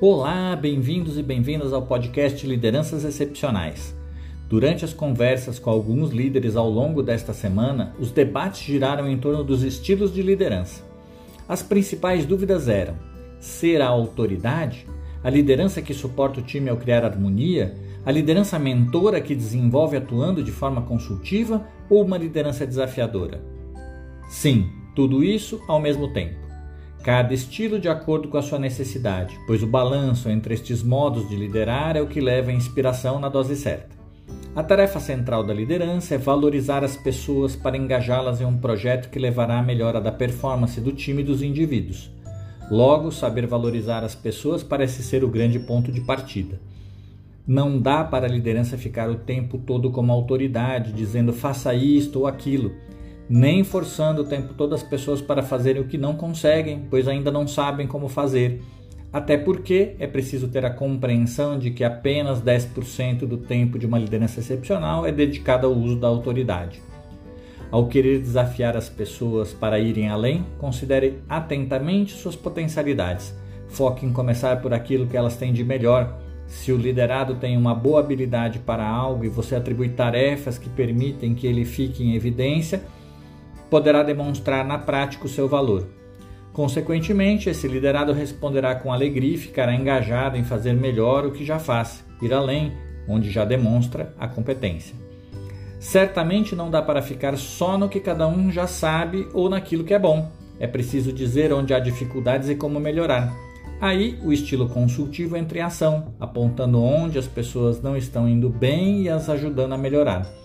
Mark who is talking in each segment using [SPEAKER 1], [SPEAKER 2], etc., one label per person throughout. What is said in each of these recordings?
[SPEAKER 1] Olá, bem-vindos e bem-vindas ao podcast Lideranças Excepcionais. Durante as conversas com alguns líderes ao longo desta semana, os debates giraram em torno dos estilos de liderança. As principais dúvidas eram: ser a autoridade? A liderança que suporta o time ao criar harmonia? A liderança mentora que desenvolve atuando de forma consultiva? Ou uma liderança desafiadora? Sim, tudo isso ao mesmo tempo cada estilo de acordo com a sua necessidade, pois o balanço entre estes modos de liderar é o que leva a inspiração na dose certa. A tarefa central da liderança é valorizar as pessoas para engajá-las em um projeto que levará à melhora da performance do time e dos indivíduos. Logo, saber valorizar as pessoas parece ser o grande ponto de partida. Não dá para a liderança ficar o tempo todo como autoridade, dizendo faça isto ou aquilo nem forçando o tempo todo as pessoas para fazerem o que não conseguem, pois ainda não sabem como fazer. Até porque é preciso ter a compreensão de que apenas 10% do tempo de uma liderança excepcional é dedicado ao uso da autoridade. Ao querer desafiar as pessoas para irem além, considere atentamente suas potencialidades. Foque em começar por aquilo que elas têm de melhor. Se o liderado tem uma boa habilidade para algo e você atribui tarefas que permitem que ele fique em evidência, poderá demonstrar na prática o seu valor. Consequentemente, esse liderado responderá com alegria e ficará engajado em fazer melhor o que já faz, ir além, onde já demonstra a competência. Certamente não dá para ficar só no que cada um já sabe ou naquilo que é bom. É preciso dizer onde há dificuldades e como melhorar. Aí o estilo consultivo entra em ação, apontando onde as pessoas não estão indo bem e as ajudando a melhorar.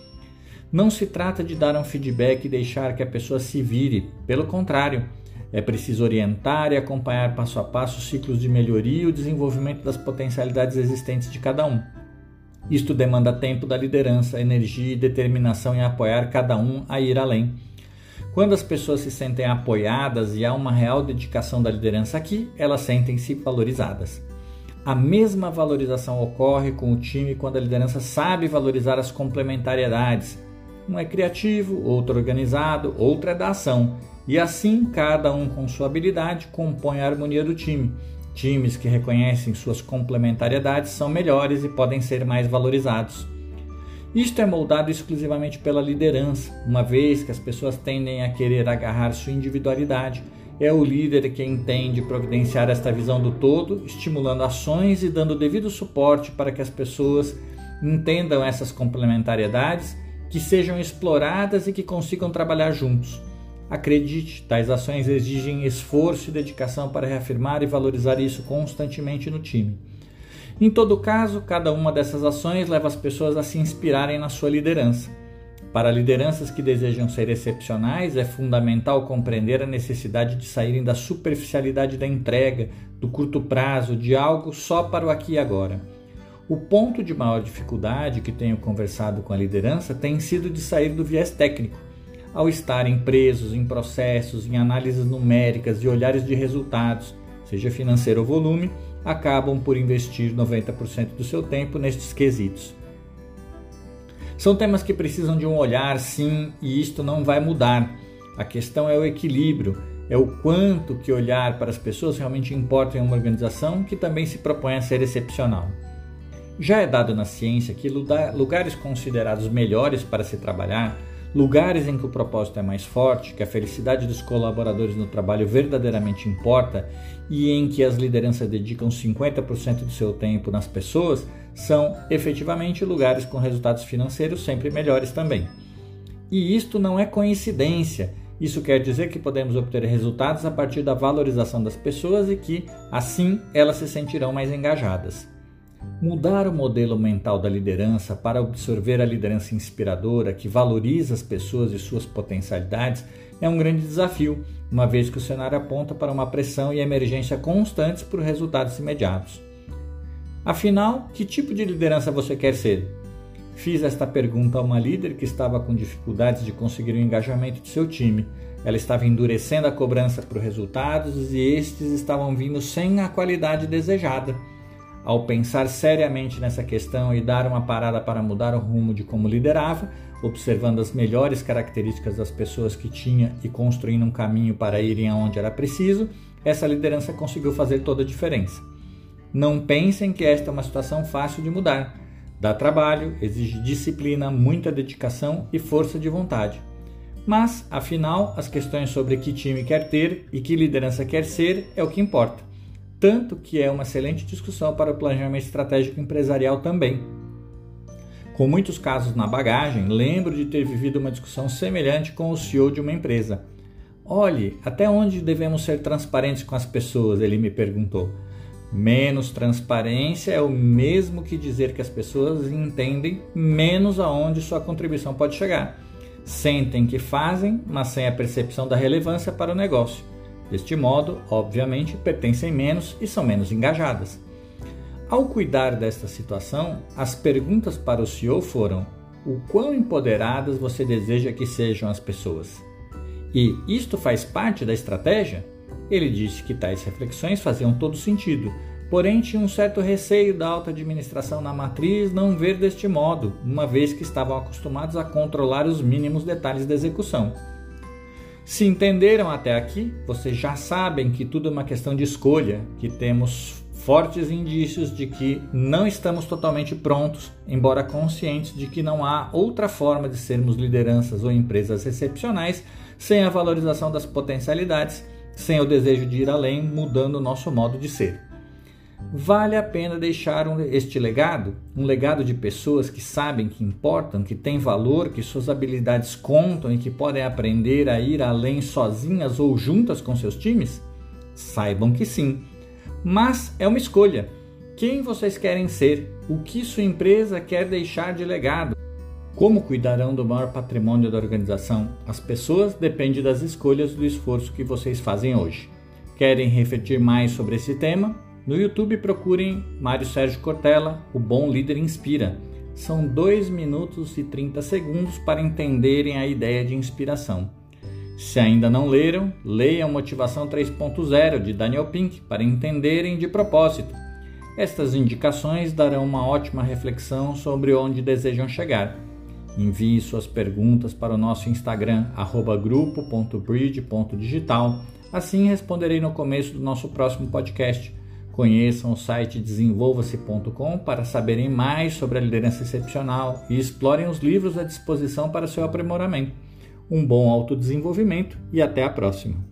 [SPEAKER 1] Não se trata de dar um feedback e deixar que a pessoa se vire, pelo contrário, é preciso orientar e acompanhar passo a passo os ciclos de melhoria e o desenvolvimento das potencialidades existentes de cada um. Isto demanda tempo da liderança, energia e determinação em apoiar cada um a ir além. Quando as pessoas se sentem apoiadas e há uma real dedicação da liderança aqui, elas sentem-se valorizadas. A mesma valorização ocorre com o time quando a liderança sabe valorizar as complementariedades, um é criativo, outro organizado, outro é da ação. E assim, cada um com sua habilidade compõe a harmonia do time. Times que reconhecem suas complementariedades são melhores e podem ser mais valorizados. Isto é moldado exclusivamente pela liderança, uma vez que as pessoas tendem a querer agarrar sua individualidade. É o líder que entende providenciar esta visão do todo, estimulando ações e dando devido suporte para que as pessoas entendam essas complementariedades que sejam exploradas e que consigam trabalhar juntos. Acredite, tais ações exigem esforço e dedicação para reafirmar e valorizar isso constantemente no time. Em todo caso, cada uma dessas ações leva as pessoas a se inspirarem na sua liderança. Para lideranças que desejam ser excepcionais, é fundamental compreender a necessidade de saírem da superficialidade da entrega, do curto prazo, de algo só para o aqui e agora. O ponto de maior dificuldade que tenho conversado com a liderança tem sido de sair do viés técnico. Ao estarem presos em processos, em análises numéricas e olhares de resultados, seja financeiro ou volume, acabam por investir 90% do seu tempo nestes quesitos. São temas que precisam de um olhar, sim, e isto não vai mudar. A questão é o equilíbrio, é o quanto que olhar para as pessoas realmente importa em uma organização que também se propõe a ser excepcional. Já é dado na ciência que lugares considerados melhores para se trabalhar, lugares em que o propósito é mais forte, que a felicidade dos colaboradores no trabalho verdadeiramente importa e em que as lideranças dedicam 50% do seu tempo nas pessoas, são efetivamente lugares com resultados financeiros sempre melhores também. E isto não é coincidência. Isso quer dizer que podemos obter resultados a partir da valorização das pessoas e que, assim, elas se sentirão mais engajadas. Mudar o modelo mental da liderança para absorver a liderança inspiradora que valoriza as pessoas e suas potencialidades é um grande desafio, uma vez que o cenário aponta para uma pressão e emergência constantes por resultados imediatos. Afinal, que tipo de liderança você quer ser? Fiz esta pergunta a uma líder que estava com dificuldades de conseguir o engajamento de seu time. Ela estava endurecendo a cobrança por resultados e estes estavam vindo sem a qualidade desejada. Ao pensar seriamente nessa questão e dar uma parada para mudar o rumo de como liderava, observando as melhores características das pessoas que tinha e construindo um caminho para irem aonde era preciso, essa liderança conseguiu fazer toda a diferença. Não pensem que esta é uma situação fácil de mudar. Dá trabalho, exige disciplina, muita dedicação e força de vontade. Mas, afinal, as questões sobre que time quer ter e que liderança quer ser é o que importa. Tanto que é uma excelente discussão para o planejamento estratégico empresarial também. Com muitos casos na bagagem, lembro de ter vivido uma discussão semelhante com o CEO de uma empresa. Olhe, até onde devemos ser transparentes com as pessoas? Ele me perguntou. Menos transparência é o mesmo que dizer que as pessoas entendem menos aonde sua contribuição pode chegar. Sentem que fazem, mas sem a percepção da relevância para o negócio. Deste modo, obviamente, pertencem menos e são menos engajadas. Ao cuidar desta situação, as perguntas para o CEO foram: o quão empoderadas você deseja que sejam as pessoas? E isto faz parte da estratégia? Ele disse que tais reflexões faziam todo sentido, porém tinha um certo receio da alta administração na matriz não ver deste modo, uma vez que estavam acostumados a controlar os mínimos detalhes da execução. Se entenderam até aqui, vocês já sabem que tudo é uma questão de escolha, que temos fortes indícios de que não estamos totalmente prontos, embora conscientes de que não há outra forma de sermos lideranças ou empresas excepcionais sem a valorização das potencialidades, sem o desejo de ir além, mudando o nosso modo de ser. Vale a pena deixar um, este legado, um legado de pessoas que sabem que importam, que têm valor, que suas habilidades contam e que podem aprender a ir além sozinhas ou juntas com seus times? Saibam que sim. Mas é uma escolha. Quem vocês querem ser? O que sua empresa quer deixar de legado? Como cuidarão do maior patrimônio da organização? As pessoas dependem das escolhas do esforço que vocês fazem hoje. Querem refletir mais sobre esse tema? No YouTube procurem Mário Sérgio Cortella, o Bom Líder Inspira. São 2 minutos e 30 segundos para entenderem a ideia de inspiração. Se ainda não leram, leiam Motivação 3.0 de Daniel Pink para entenderem de propósito. Estas indicações darão uma ótima reflexão sobre onde desejam chegar. Envie suas perguntas para o nosso Instagram, grupo.bridge.digital. Assim responderei no começo do nosso próximo podcast. Conheçam o site desenvolva-se.com para saberem mais sobre a liderança excepcional e explorem os livros à disposição para seu aprimoramento. Um bom autodesenvolvimento e até a próxima!